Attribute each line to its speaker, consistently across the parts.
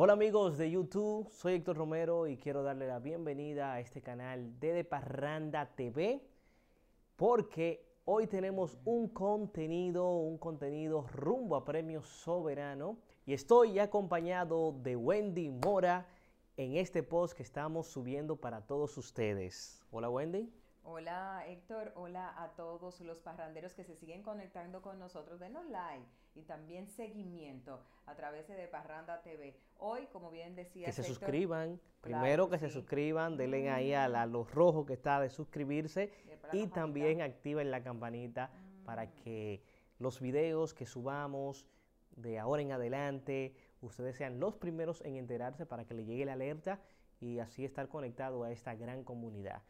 Speaker 1: Hola amigos de YouTube, soy Héctor Romero y quiero darle la bienvenida a este canal de De Parranda TV porque hoy tenemos un contenido, un contenido rumbo a Premio Soberano y estoy acompañado de Wendy Mora en este post que estamos subiendo para todos ustedes. Hola Wendy.
Speaker 2: Hola Héctor, hola a todos los parranderos que se siguen conectando con nosotros. Denos like y también seguimiento a través de Parranda TV. Hoy, como bien decía,
Speaker 1: que se suscriban. Primero que se suscriban, denle ahí a, la, los rojos que está de suscribirse y, también activen la campanita para mm. que los videos que subamos de ahora en adelante, ustedes sean los primeros en enterarse para que le llegue la alerta y así estar conectado a esta gran comunidad.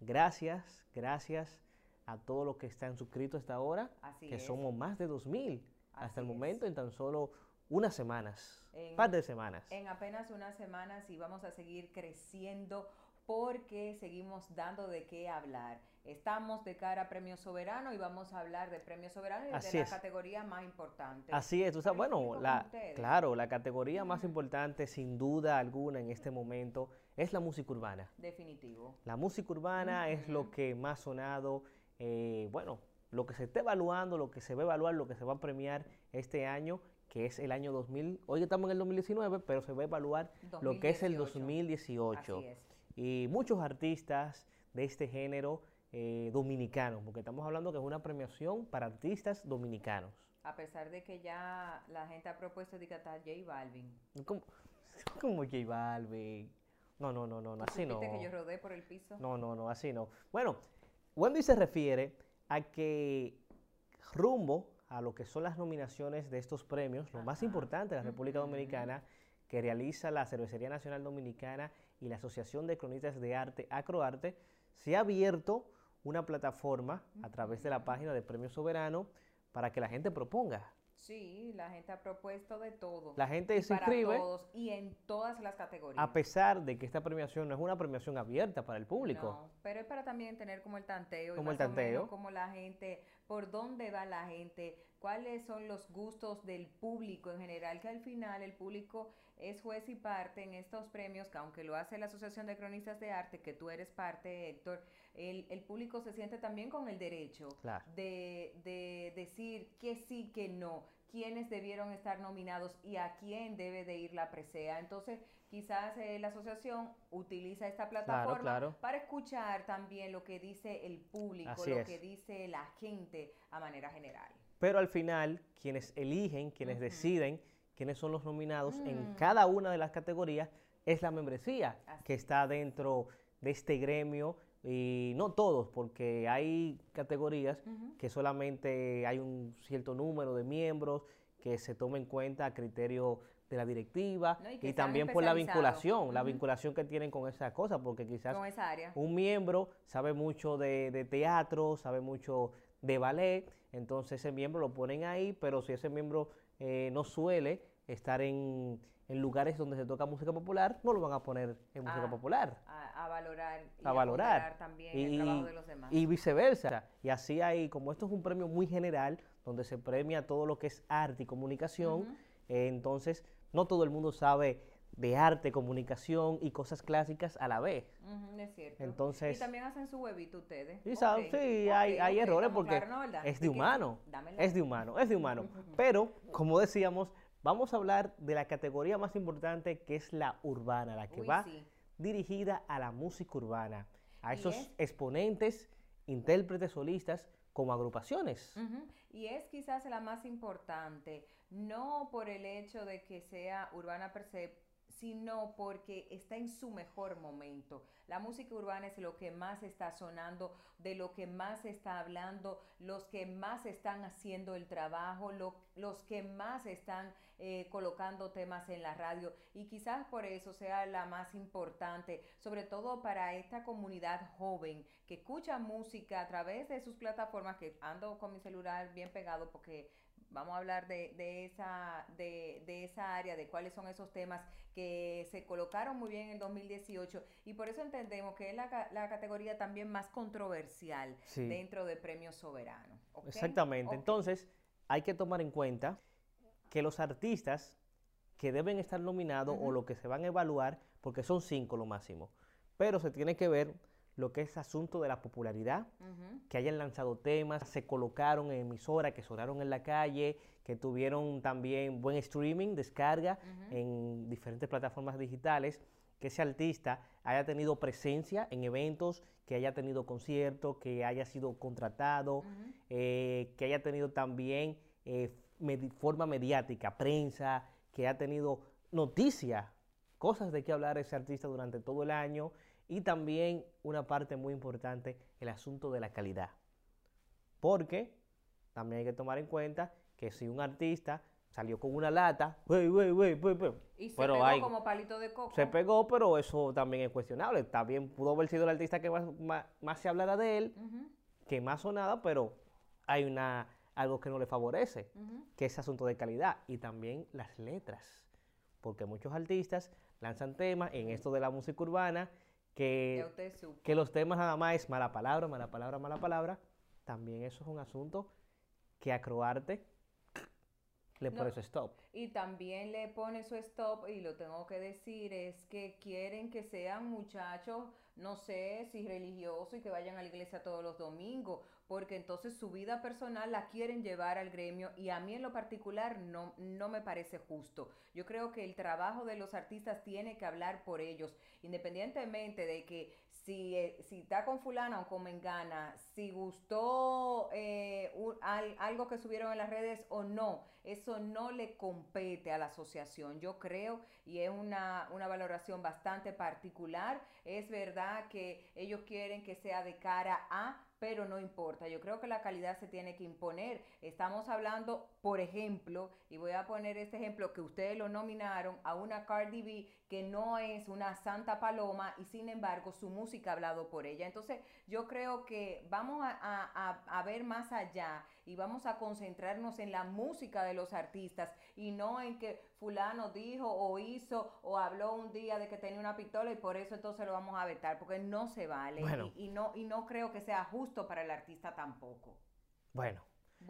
Speaker 1: Gracias, gracias a todos los que están suscritos hasta ahora, que somos más de 2.000 hasta el momento en tan solo unas semanas, un par de semanas.
Speaker 2: En apenas unas semanas y vamos a seguir creciendo porque seguimos dando de qué hablar. Estamos de cara a Premio Soberano y vamos a hablar de Premio Soberano y de la categoría más importante.
Speaker 1: Así es, bueno, la, claro, la categoría más importante sin duda alguna en este momento es la música urbana.
Speaker 2: Definitivo.
Speaker 1: La música urbana es lo que más sonado, eh, bueno, lo que se está evaluando, lo que se va a evaluar, lo que se va a premiar este año que es el año 2000. Hoy estamos en el 2019, pero se va a evaluar lo que es el 2018. Así es y muchos artistas de este género eh, dominicanos, porque estamos hablando que es una premiación para artistas dominicanos.
Speaker 2: A pesar de que ya la gente ha propuesto de J Balvin.
Speaker 1: ¿Cómo, J Balvin? No, no, no, no, así no.
Speaker 2: que yo rodé por el piso?
Speaker 1: No, no, no, así no. Bueno, Wendy se refiere a que rumbo a lo que son las nominaciones de estos premios, lo más importante de la República Dominicana, que realiza la Cervecería Nacional Dominicana y la Asociación de Cronistas de Arte, Acroarte, se ha abierto una plataforma a través de la página de Premio Soberano para que la gente proponga.
Speaker 2: Sí, la gente ha propuesto de todo.
Speaker 1: La gente se inscribe.
Speaker 2: todos y en todas las categorías.
Speaker 1: A pesar de que esta premiación no es una premiación abierta para el público. No,
Speaker 2: pero es para también tener como el tanteo.
Speaker 1: Como el tanteo.
Speaker 2: como la gente, por dónde va la gente, cuáles son los gustos del público en general, que al final el público es juez y parte en estos premios, que aunque lo hace la Asociación de Cronistas de Arte, que tú eres parte, Héctor, el, el público se siente también con el derecho de, de decir que sí, que no quiénes debieron estar nominados y a quién debe de ir la presea. Entonces, quizás eh, la asociación utiliza esta plataforma para escuchar también lo que dice el público, lo que dice la gente a manera general.
Speaker 1: Pero al final, quienes eligen, quienes deciden quiénes son los nominados en mm. cada una de las categorías, es la membresía que está dentro de este gremio y no todos, porque hay categorías que solamente hay un cierto número de miembros que se toma en cuenta a criterio de la directiva y, también por la vinculación, la vinculación que tienen con esa cosa, porque quizás un miembro sabe mucho de, teatro, sabe mucho de ballet, entonces ese miembro lo ponen ahí, pero si ese miembro eh, no suele estar en, lugares donde se toca música popular, no lo van a poner en música popular.
Speaker 2: A, valorar
Speaker 1: y a, valorar
Speaker 2: también el trabajo de los demás.
Speaker 1: Y viceversa. Y así hay, como esto es un premio muy general, donde se premia todo lo que es arte y comunicación, eh, entonces no todo el mundo sabe de arte, comunicación y cosas clásicas a la vez.
Speaker 2: es cierto.
Speaker 1: Entonces,
Speaker 2: y también hacen su huevito ustedes.
Speaker 1: Sí, hay, hay errores porque es de humano. Es de humano, es de humano. Pero, como decíamos, Vamos a hablar de la categoría más importante que es la urbana, la que va dirigida a la música urbana, a esos exponentes, intérpretes, solistas como agrupaciones.
Speaker 2: Y es quizás la más importante, no por el hecho de que sea urbana per se, sino porque está en su mejor momento. La música urbana es lo que más está sonando, de lo que más está hablando, los que más están haciendo el trabajo, los que más están eh, colocando temas en la radio y quizás por eso sea la más importante, sobre todo para esta comunidad joven que escucha música a través de sus plataformas, que ando con mi celular bien pegado porque vamos a hablar de, esa, de, esa área, de cuáles son esos temas que se colocaron muy bien en 2018 y por eso entendemos que es la, categoría también más controversial dentro de Premio Soberano.
Speaker 1: Exactamente, entonces hay que tomar en cuenta que los artistas que deben estar nominados o lo que se van a evaluar, porque son cinco lo máximo. Pero se tiene que ver lo que es asunto de la popularidad, que hayan lanzado temas, se colocaron en emisora, que sonaron en la calle, que tuvieron también buen streaming, descarga en diferentes plataformas digitales, que ese artista haya tenido presencia en eventos, que haya tenido conciertos, que haya sido contratado, eh, que haya tenido también eh, forma mediática, prensa, que haya tenido noticias, cosas de qué hablar ese artista durante todo el año y también una parte muy importante, el asunto de la calidad. Porque también hay que tomar en cuenta que si un artista salió con una lata, wey, wey, wey,
Speaker 2: y se pegó como palito de coco.
Speaker 1: Se pegó, pero eso también es cuestionable. También pudo haber sido el artista que más, se hablara de él, que más sonada, pero hay una algo que no le favorece, que es asunto de calidad y también las letras. Porque muchos artistas lanzan temas en esto de la música urbana que, que los temas nada más es mala palabra, mala palabra, mala palabra, también eso es un asunto que a Le pone su stop.
Speaker 2: Y también le pone su stop, y lo tengo que decir, es que quieren que sean muchachos, no sé si religiosos y que vayan a la iglesia todos los domingos, porque entonces su vida personal la quieren llevar al gremio y a mí en lo particular no, no me parece justo. Yo creo que el trabajo de los artistas tiene que hablar por ellos, independientemente de que si, eh, si está con fulana o con mengana, si gustó eh, algo que subieron en las redes o no, eso no le compete a la asociación. Yo creo, y es una, una valoración bastante particular, es verdad que ellos quieren que sea de cara a pero no importa. Yo creo que la calidad se tiene que imponer. Estamos hablando, por ejemplo, y voy a poner este ejemplo que ustedes lo nominaron a una Cardi B que no es una santa paloma y sin embargo su música ha hablado por ella. Entonces yo creo que vamos a, a ver más allá y vamos a concentrarnos en la música de los artistas y no en que fulano dijo o hizo o habló un día de que tenía una pistola y por eso entonces lo vamos a vetar, porque no se vale y, no, y no creo que sea justo para el artista tampoco.
Speaker 1: Bueno.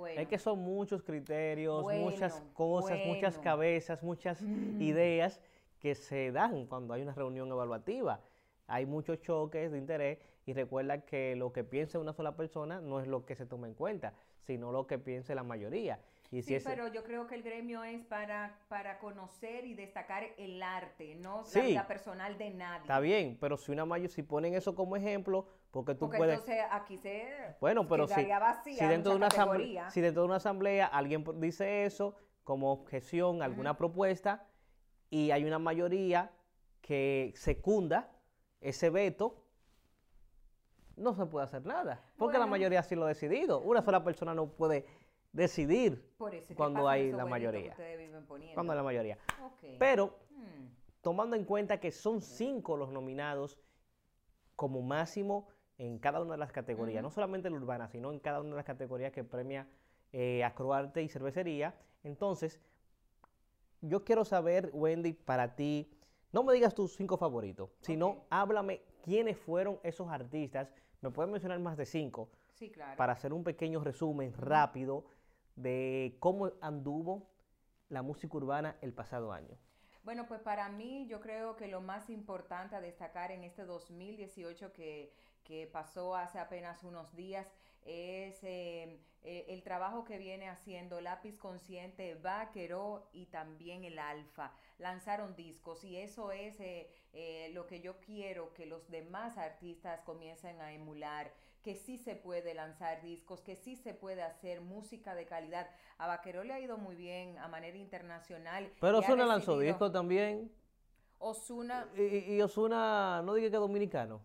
Speaker 1: Es que son muchos criterios, muchas cosas, muchas cabezas, muchas mm. ideas que se dan cuando hay una reunión evaluativa. Hay muchos choques de interés y recuerda que lo que piensa una sola persona no es lo que se toma en cuenta, sino lo que piense la mayoría.
Speaker 2: Y sí, pero yo creo que el gremio es para, para conocer y destacar el arte, no la vida personal de nadie.
Speaker 1: Está bien, pero si una mayoría, si ponen eso como ejemplo, porque tú
Speaker 2: porque
Speaker 1: puedes...
Speaker 2: entonces aquí se
Speaker 1: bueno, pero si, si, dentro de una asamblea, si dentro de una asamblea alguien dice eso como objeción, alguna propuesta, y hay una mayoría que secunda ese veto, no se puede hacer nada, porque la mayoría sí lo ha decidido. Una sola persona no puede decidir cuando hay la mayoría. Cuando hay la mayoría. Pero, hmm. tomando en cuenta que son cinco los nominados como máximo en cada una de las categorías, no solamente la urbana, sino en cada una de las categorías que premia eh, Acroarte y Cervecería, entonces, yo quiero saber, Wendy, para ti, no me digas tus cinco favoritos, sino háblame quiénes fueron esos artistas ¿Me pueden mencionar más de cinco?
Speaker 2: Sí, claro.
Speaker 1: Para hacer un pequeño resumen rápido de cómo anduvo la música urbana el pasado año.
Speaker 2: Bueno, pues para mí yo creo que lo más importante a destacar en este 2018 que, que pasó hace apenas unos días es eh, eh, el trabajo que viene haciendo Lápiz Consciente, Vaquero y también el Alfa. Lanzaron discos y eso es eh, lo que yo quiero que los demás artistas comiencen a emular, que sí se puede lanzar discos, que sí se puede hacer música de calidad. A Vaquero le ha ido muy bien a manera internacional.
Speaker 1: Pero Osuna lanzó discos también.
Speaker 2: Osuna.
Speaker 1: Y, y Osuna, no diga que dominicano.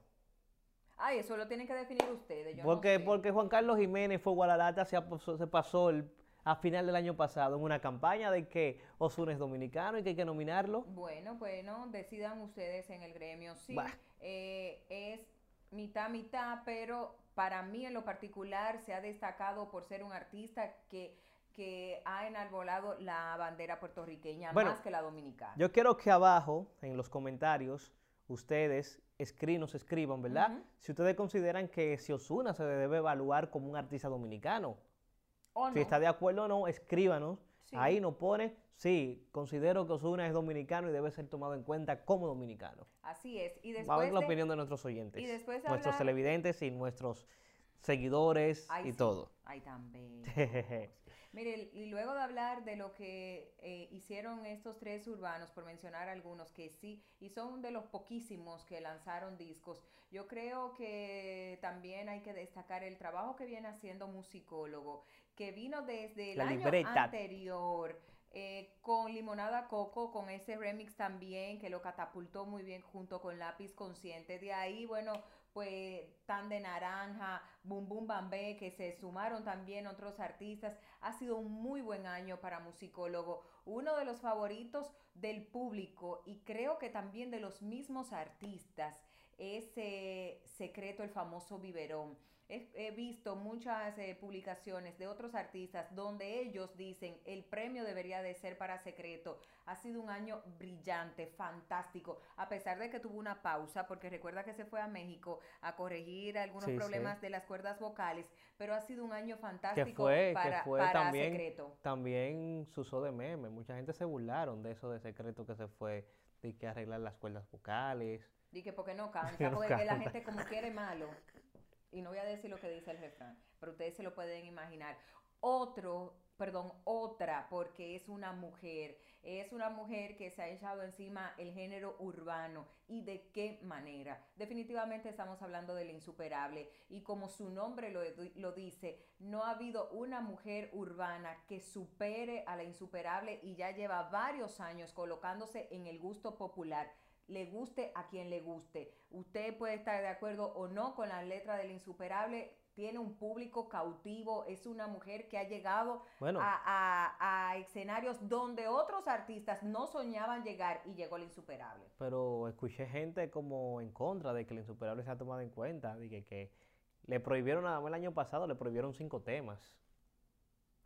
Speaker 2: Ay, eso lo tienen que definir ustedes.
Speaker 1: porque, porque Juan Carlos Jiménez fue Guadalajara, se, se pasó el, a final del año pasado en una campaña de que Osuna es dominicano y que hay que nominarlo.
Speaker 2: Bueno, bueno, decidan ustedes en el gremio. Sí, eh, es mitad, mitad, pero para mí en lo particular se ha destacado por ser un artista que que ha enarbolado la bandera puertorriqueña más que la dominicana.
Speaker 1: Yo quiero que abajo, en los comentarios, ustedes nos escriban, ¿verdad? Si ustedes consideran que si Osuna se debe evaluar como un artista dominicano. si está de acuerdo o no, escríbanos Ahí nos pone, sí, considero que Osuna es dominicano y debe ser tomado en cuenta como dominicano.
Speaker 2: Así es. Y después
Speaker 1: Va a ver la opinión de nuestros oyentes,
Speaker 2: y después
Speaker 1: nuestros televidentes y nuestros seguidores y todo.
Speaker 2: Ay, también. Mire, y luego de hablar de lo que eh, hicieron estos tres urbanos, por mencionar algunos que sí, y son de los poquísimos que lanzaron discos, yo creo que también hay que destacar el trabajo que viene haciendo musicólogo, que vino desde el año anterior. Eh, con Limonada Coco, con ese remix también que lo catapultó muy bien junto con Lápiz Consciente. De ahí, bueno, pues Tan de Naranja, Boom Boom Bambé, que se sumaron también otros artistas. Ha sido un muy buen año para musicólogo, uno de los favoritos del público y creo que también de los mismos artistas. Ese secreto, el famoso biberón he, visto muchas eh, publicaciones de otros artistas donde ellos dicen el premio debería de ser para secreto. Ha sido un año brillante, fantástico, a pesar de que tuvo una pausa, porque recuerda que se fue a México a corregir algunos problemas de las cuerdas vocales, pero ha sido un año fantástico para,
Speaker 1: también,
Speaker 2: secreto.
Speaker 1: También se usó de meme, mucha gente se burlaron de eso de secreto que se fue, de que arreglar las cuerdas vocales.
Speaker 2: Que porque no canta, porque la gente como quiere malo y no voy a decir lo que dice el refrán, pero ustedes se lo pueden imaginar. Otro, perdón, otra, porque es una mujer, es una mujer que se ha echado encima el género urbano y de qué manera. Definitivamente estamos hablando del insuperable y como su nombre lo, lo dice, no ha habido una mujer urbana que supere a la insuperable y ya lleva varios años colocándose en el gusto popular le guste a quien le guste. Usted puede estar de acuerdo o no con la letra del insuperable, tiene un público cautivo, es una mujer que ha llegado a, escenarios donde otros artistas no soñaban llegar y llegó el insuperable.
Speaker 1: Pero escuché gente como en contra de que el insuperable se ha tomado en cuenta, de que, que le prohibieron nada más el año pasado, le prohibieron cinco temas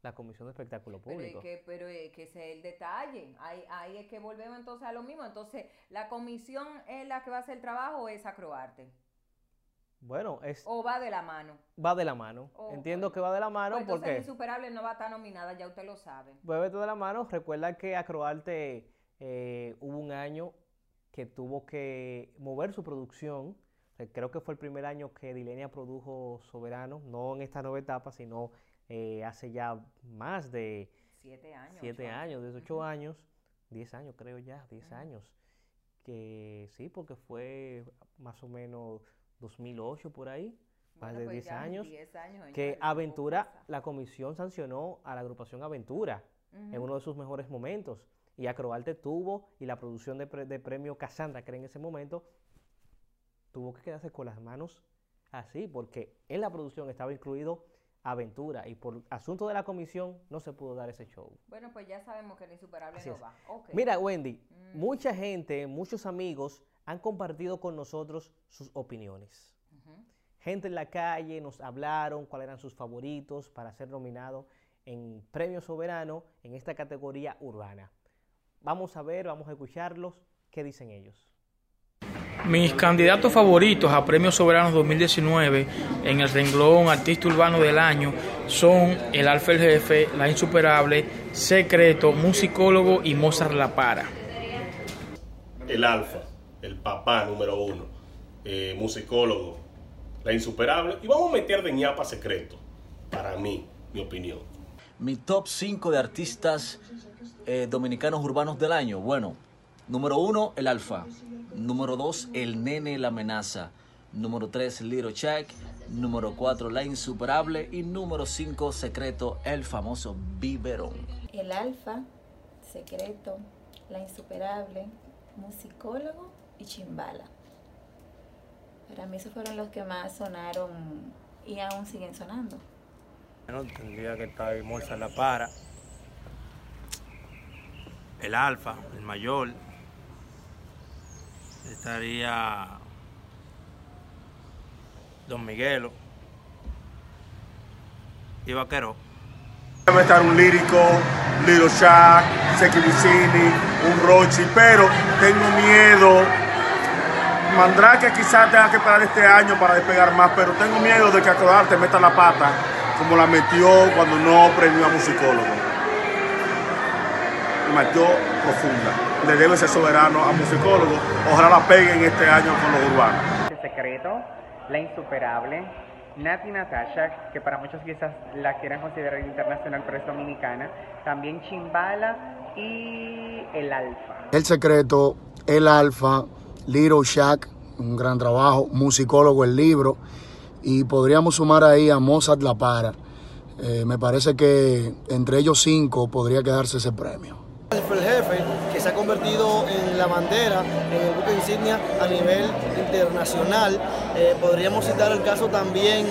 Speaker 1: la Comisión de Espectáculo Público.
Speaker 2: Pero, que, pero que ese es el detalle. Ahí, ahí es que volvemos entonces a lo mismo. Entonces, ¿la comisión es la que va a hacer el trabajo o es Acroarte?
Speaker 1: Bueno, es...
Speaker 2: ¿O va de la mano?
Speaker 1: Va de la mano. Entiendo que va de la mano pues porque...
Speaker 2: Insuperable no va a estar nominada, ya usted lo sabe.
Speaker 1: Vuelve de la mano. Recuerda que Acroarte eh, hubo un año que tuvo que mover su producción. Creo que fue el primer año que Dilenia produjo Soberano, no en esta nueva etapa, sino eh, hace ya más de
Speaker 2: siete años,
Speaker 1: siete años, desde ocho años, diez años creo ya, diez años, que sí, porque fue más o menos 2008 por ahí, más de pues diez años, que Aventura, la comisión sancionó a la agrupación Aventura en uno de sus mejores momentos, y Acrobalte tuvo, y la producción de, de premio Casandra, que en ese momento, tuvo que quedarse con las manos así, porque en la producción estaba incluido aventura y por asunto de la comisión no se pudo dar ese show.
Speaker 2: Bueno, pues ya sabemos que el insuperable no va.
Speaker 1: Mira, Wendy, mm. mucha gente, muchos amigos han compartido con nosotros sus opiniones. Gente en la calle nos hablaron cuáles eran sus favoritos para ser nominado en Premio Soberano en esta categoría urbana. Vamos a ver, vamos a escucharlos, qué dicen ellos.
Speaker 3: Mis candidatos favoritos a Premios Soberanos 2019 en el renglón Artista Urbano del Año son El Alfa el Jefe, La Insuperable, Secreto, Musicólogo y Mozart La Para.
Speaker 4: El Alfa, el papá número uno, eh, musicólogo, La Insuperable y vamos a meter de ñapa Secreto, para mí, mi opinión.
Speaker 5: Mi top 5 de artistas eh, dominicanos urbanos del año, bueno, número uno, El Alfa. Número 2, El Nene la Amenaza. Número 3, Little Check. Número 4, La Insuperable. Y número 5, Secreto, el famoso Biberón.
Speaker 6: El Alfa, Secreto, La Insuperable, Musicólogo y Chimbala. Para mí esos fueron los que más sonaron y aún siguen sonando.
Speaker 7: No tendría que estar Morsa La Para, el Alfa, el Mayor, estaría Don Miguelo y Vaquero.
Speaker 8: Debe estar un lírico, Little Shack, Seki Vicini, un Rochi, pero tengo miedo. Mandrake quizás tenga que esperar este año para despegar más, pero tengo miedo de que te meta la pata como la metió cuando no premió a musicólogo. Mayor profunda. Le debe ser soberano a musicólogos. Ojalá la peguen este año con los urbanos.
Speaker 9: El secreto, la insuperable, Nati Natasha, que para muchos quizás la quieran considerar internacional, pero es dominicana, también Chimbala y el Alfa.
Speaker 10: El secreto, el Alfa, Little Shack, un gran trabajo, musicólogo el libro, y podríamos sumar ahí a Mozart La Para. Eh, me parece que entre ellos cinco podría quedarse ese premio.
Speaker 11: El jefe que se ha convertido en la bandera, en el buque insignia a nivel internacional. Eh, podríamos citar el caso también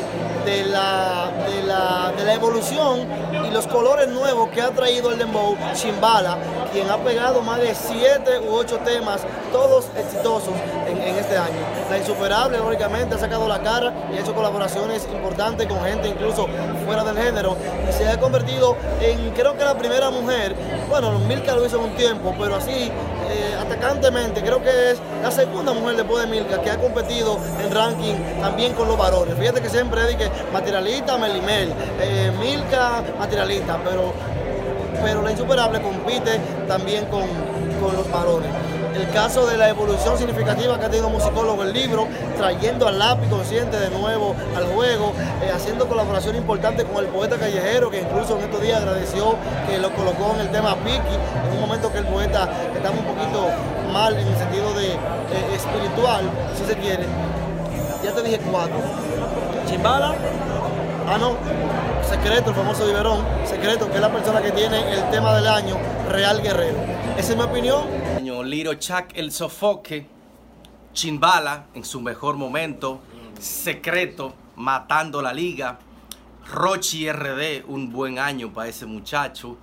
Speaker 11: de la, de la, de la evolución y los colores nuevos que ha traído el Dembow, Chimbala, quien ha pegado más de siete u ocho temas, todos exitosos en, en este año. La Insuperable, lógicamente, ha sacado la cara y ha hecho colaboraciones importantes con gente incluso fuera del género y se ha convertido en, creo que la primera mujer, bueno, Milka lo hizo en un tiempo, pero así, eh, atacantemente, creo que es la segunda mujer después de Milka que ha competido en ranking también con los varones. Fíjate que siempre dije materialista, Melimel, eh, Milka, materialista, pero, pero la Insuperable compite también con, con los varones el caso de la evolución significativa que ha tenido musicólogo el libro, trayendo al lápiz consciente de nuevo al juego, eh, haciendo colaboración importante con el poeta callejero, que incluso en estos días agradeció que lo colocó en el tema Piki, en un momento que el poeta estaba un poquito mal en el sentido de espiritual, si se quiere. Ya te dije cuatro. Chimbala, ah no, Secreto, el famoso biberón, Secreto, que es la persona que tiene el tema del año, Real Guerrero. Esa es mi opinión.
Speaker 12: Liro Chuck el Sofoque, Chimbala en su mejor momento, Secreto matando la liga, Rochi RD, un buen año para ese muchacho.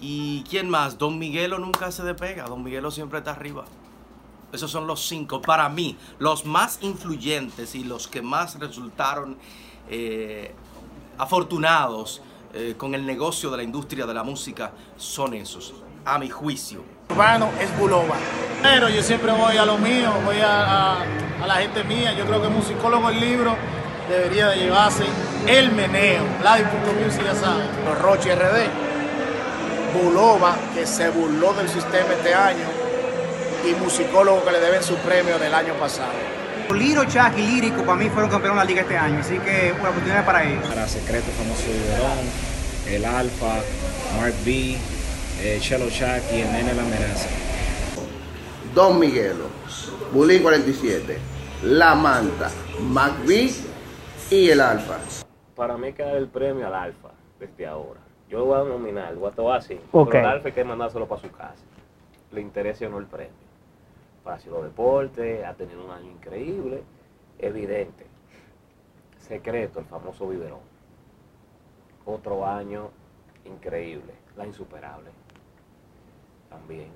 Speaker 12: ¿Y quién más? Don Miguelo nunca se despega, Don Miguelo siempre está arriba. Esos son los cinco, para mí, los más influyentes y los que más resultaron eh, afortunados eh, con el negocio de la industria de la música son esos, a mi juicio.
Speaker 13: Urbano es Bulova. Pero yo siempre voy a lo mío, voy a, a, a la gente mía. Yo creo que musicólogo el libro debería de llevarse el meneo. Vladi.music ya saben.
Speaker 14: Los Roche RD. Bulova, que se burló del sistema este año. Y musicólogo que le deben su premio del año pasado.
Speaker 15: Liro, Chuck y Lírico para mí fueron campeones de la liga este año, así que una oportunidad para ellos.
Speaker 16: Para Secreto, famoso Biberón, el Alfa, Mark B, eh, Chelo Chuck y el Nene La Amenaza.
Speaker 17: Don Miguelo, Bulín 47, La Manta, McBee y el Alfa.
Speaker 18: Para mí queda el premio al Alfa desde ahora. Yo lo voy a nominar, lo voy a así.
Speaker 1: Ok.
Speaker 18: Pero el Alfa hay que mandárselo para su casa. Le interesa o no el premio. Para los deportes, ha tenido un año increíble, evidente. Secreto, el famoso biberón. Otro año increíble, la insuperable. También.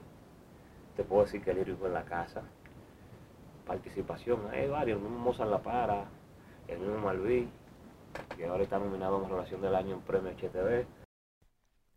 Speaker 18: Te puedo decir que el lírico en la casa. Participación, hay varios, el mismo Mozart La Para, el mismo Malví, que ahora está nominado en relación del año en premio HTV.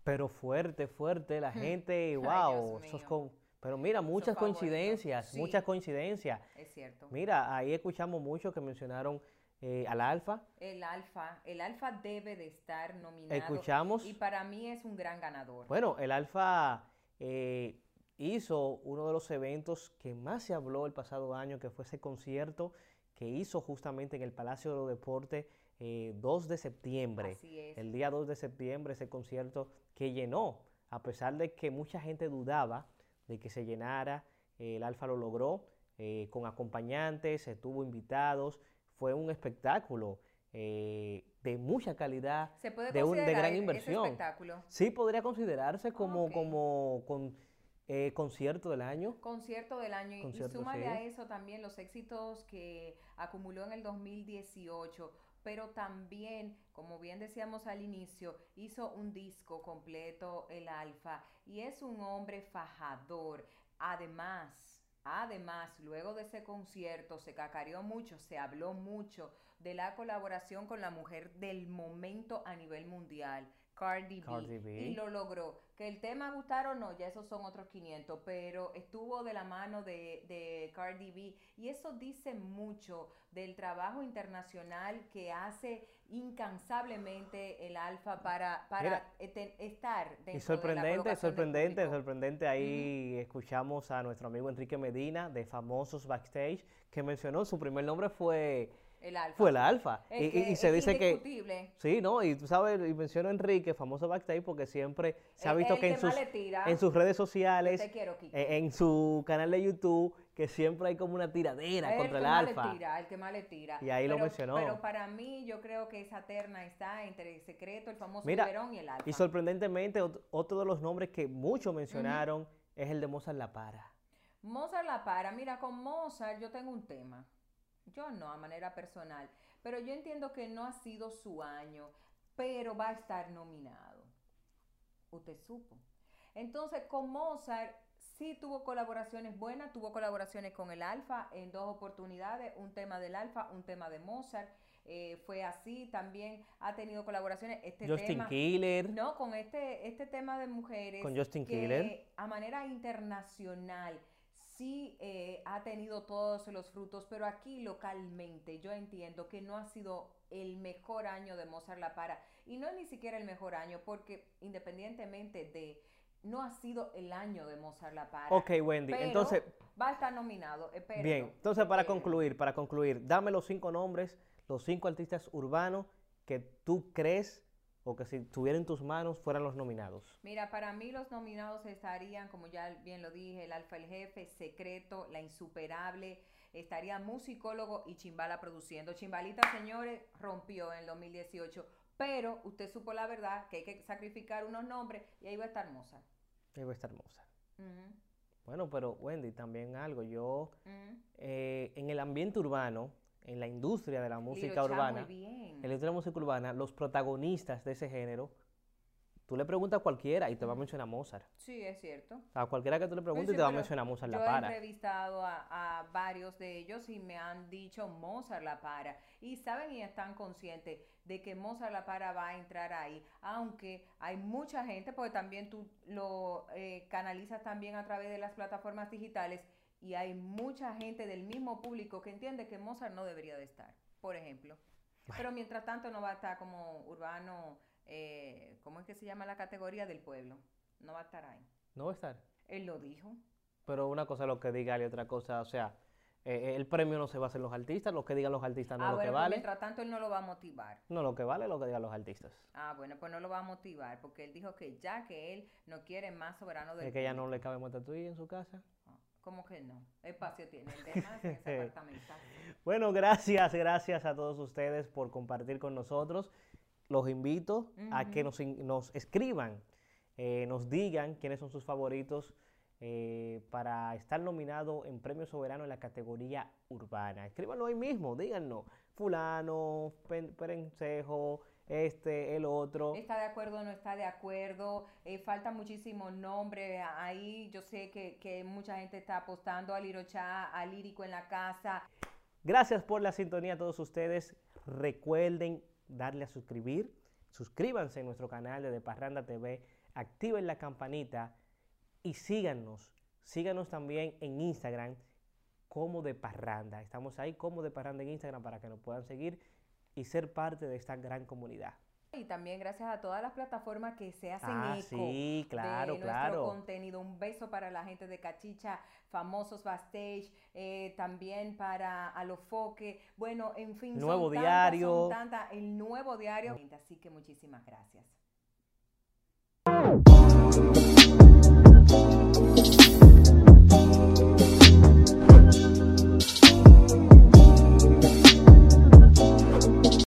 Speaker 1: Pero fuerte, fuerte, la gente, wow, esos con, pero mira, muchas coincidencias,
Speaker 2: sí.
Speaker 1: muchas coincidencias.
Speaker 2: Es cierto.
Speaker 1: Mira, ahí escuchamos mucho que mencionaron eh, al Alfa.
Speaker 2: El Alfa, el Alfa debe de estar nominado.
Speaker 1: Escuchamos.
Speaker 2: Y para mí es un gran ganador.
Speaker 1: Bueno, el Alfa eh, hizo uno de los eventos que más se habló el pasado año, que fue ese concierto que hizo justamente en el Palacio de los Deportes eh, 2 de septiembre. El día 2 de septiembre, ese concierto que llenó, a pesar de que mucha gente dudaba de que se llenara, eh, el Alfa lo logró, eh, con acompañantes, se tuvo invitados, fue un espectáculo eh, de mucha calidad,
Speaker 2: ¿Se puede
Speaker 1: de, un- de gran
Speaker 2: ese
Speaker 1: inversión.
Speaker 2: espectáculo?
Speaker 1: Sí, podría considerarse como, como con, eh, concierto del año.
Speaker 2: Concierto del año y-
Speaker 1: Concierto,
Speaker 2: y súmale
Speaker 1: sí.
Speaker 2: a eso también los éxitos que acumuló en el 2018, pero también, como bien decíamos al inicio, hizo un disco completo el Alfa y es un hombre fajador. Además, además, luego de ese concierto se cacareó mucho, se habló mucho de la colaboración con la mujer del momento a nivel mundial. Cardi B,
Speaker 1: Cardi B.
Speaker 2: y lo logró. Que el tema gustar o no, ya esos son otros 500, pero estuvo de la mano de, de Cardi B y eso dice mucho del trabajo internacional que hace incansablemente el Alfa para, para
Speaker 1: Mira,
Speaker 2: ete- estar dentro
Speaker 1: Y
Speaker 2: de la
Speaker 1: sorprendente, sorprendente, sorprendente. Ahí escuchamos a nuestro amigo Enrique Medina de Famosos Backstage, que mencionó su primer nombre fue
Speaker 2: El Alfa.
Speaker 1: Fue el Alfa. Y, y- se
Speaker 2: es
Speaker 1: dice que.
Speaker 2: indiscutible.
Speaker 1: Sí, ¿no? Y tú sabes, y menciono a Enrique, famoso backstage, porque siempre se ha visto
Speaker 2: el
Speaker 1: que en sus,
Speaker 2: tira.
Speaker 1: en sus redes sociales,
Speaker 2: Te quiero, Kiko.
Speaker 1: eh, en su canal de YouTube, que siempre hay como una tiradera
Speaker 2: el
Speaker 1: contra el Alfa.
Speaker 2: le tira, el que más le tira.
Speaker 1: Y ahí lo mencionó.
Speaker 2: Pero para mí, yo creo que esa terna está entre el secreto, el famoso
Speaker 1: Mira,
Speaker 2: y el Alfa.
Speaker 1: y sorprendentemente, ot- otro de los nombres que muchos mencionaron es el de Mozart La Para.
Speaker 2: Mozart la para. Mira, con Mozart yo tengo un tema. Yo no, a manera personal. Pero yo entiendo que no ha sido su año, pero va a estar nominado. Usted supo. Entonces, con Mozart sí tuvo colaboraciones buenas, tuvo colaboraciones con el Alfa en dos oportunidades, un tema del Alfa, un tema de Mozart. eh, fue así, también ha tenido colaboraciones. Este
Speaker 1: Justin
Speaker 2: tema,
Speaker 1: Killer.
Speaker 2: No, con este, este tema de mujeres.
Speaker 1: Con Justin
Speaker 2: que
Speaker 1: Killer.
Speaker 2: A manera internacional sí eh, ha tenido todos los frutos, pero aquí localmente yo entiendo que no ha sido el mejor año de Mozart La Para. Y no es ni siquiera el mejor año, porque independientemente de, no ha sido el año de Mozart La Para.
Speaker 1: Ok, Wendy,
Speaker 2: pero
Speaker 1: entonces-
Speaker 2: Va a estar nominado, espérenlo.
Speaker 1: Bien, entonces para concluir, para concluir, dame los cinco nombres, los cinco artistas urbanos que tú crees o que si estuvieran en tus manos fueran los nominados.
Speaker 2: Mira, para mí los nominados estarían, como ya bien lo dije, el Alfa el Jefe, Secreto, La Insuperable, estaría Musicólogo y Chimbala produciendo. Chimbalita, señores, rompió en el 2018, pero usted supo la verdad que hay que sacrificar unos nombres y ahí va a estar Mozart.
Speaker 1: Ahí va a estar Mozart.
Speaker 2: Ujú,
Speaker 1: Bueno, pero Wendy, también algo, yo eh, en el ambiente urbano, en la industria de la música
Speaker 2: Cha,
Speaker 1: urbana, en la industria de la música urbana, los protagonistas de ese género, tú le preguntas a cualquiera y te va a mencionar Mozart.
Speaker 2: Sí, es cierto.
Speaker 1: A cualquiera que tú le preguntes
Speaker 2: Sí,
Speaker 1: y te va a mencionar Mozart
Speaker 2: yo
Speaker 1: La
Speaker 2: he
Speaker 1: Para.
Speaker 2: entrevistado a, a varios de ellos y me han dicho Mozart La Para. Y saben y están conscientes de que Mozart La Para va a entrar ahí. Aunque hay mucha gente, porque también tú lo eh, canalizas también a través de las plataformas digitales. Y hay mucha gente del mismo público que entiende que Mozart no debería de estar, por ejemplo. Pero mientras tanto no va a estar como urbano, eh, ¿cómo es que se llama la categoría del pueblo? No va a estar ahí.
Speaker 1: No va a estar.
Speaker 2: Él lo dijo.
Speaker 1: Pero una cosa es lo que diga y otra cosa, o sea, eh, el premio no se basa en los artistas, lo que digan los artistas no
Speaker 2: ah,
Speaker 1: es lo
Speaker 2: bueno,
Speaker 1: que vale.
Speaker 2: mientras tanto él no lo va a motivar.
Speaker 1: No, lo que vale es lo que digan los artistas.
Speaker 2: Ah, bueno, pues no lo va a motivar porque él dijo que ya que él no quiere más soberano del
Speaker 1: Es que ya no le cabe Matatui en su casa.
Speaker 2: ¿Cómo que no? Espacio tiene el apartamento.
Speaker 1: Bueno, gracias, gracias a todos ustedes por compartir con nosotros. Los invito a que nos, nos escriban, eh, nos digan quiénes son sus favoritos eh, para estar nominado en Premio Soberano en la categoría urbana. Escríbanlo ahí mismo, díganos. Fulano, Perencejo, este, el otro.
Speaker 2: ¿Está de acuerdo o no está de acuerdo? Eh, falta muchísimo nombre ahí. Yo sé que, que mucha gente está apostando a Lirocha, a Lírico en la casa.
Speaker 1: Gracias por la sintonía a todos ustedes. Recuerden darle a suscribir. Suscríbanse en nuestro canal de De Parranda TV. Activen la campanita y síganos. Síganos también en Instagram como De Parranda. Estamos ahí como De Parranda en Instagram para que nos puedan seguir y ser parte de esta gran comunidad.
Speaker 2: Y también gracias a todas las plataformas que se hacen
Speaker 1: Ah,
Speaker 2: eco
Speaker 1: sí, claro,
Speaker 2: de nuestro
Speaker 1: claro.
Speaker 2: contenido. Un beso para la gente de Cachicha, famosos backstage, eh, también para Alofoque. Bueno, en fin,
Speaker 1: Nuevo
Speaker 2: son tantas,
Speaker 1: Diario.
Speaker 2: son tantas, el nuevo diario. Así que muchísimas gracias.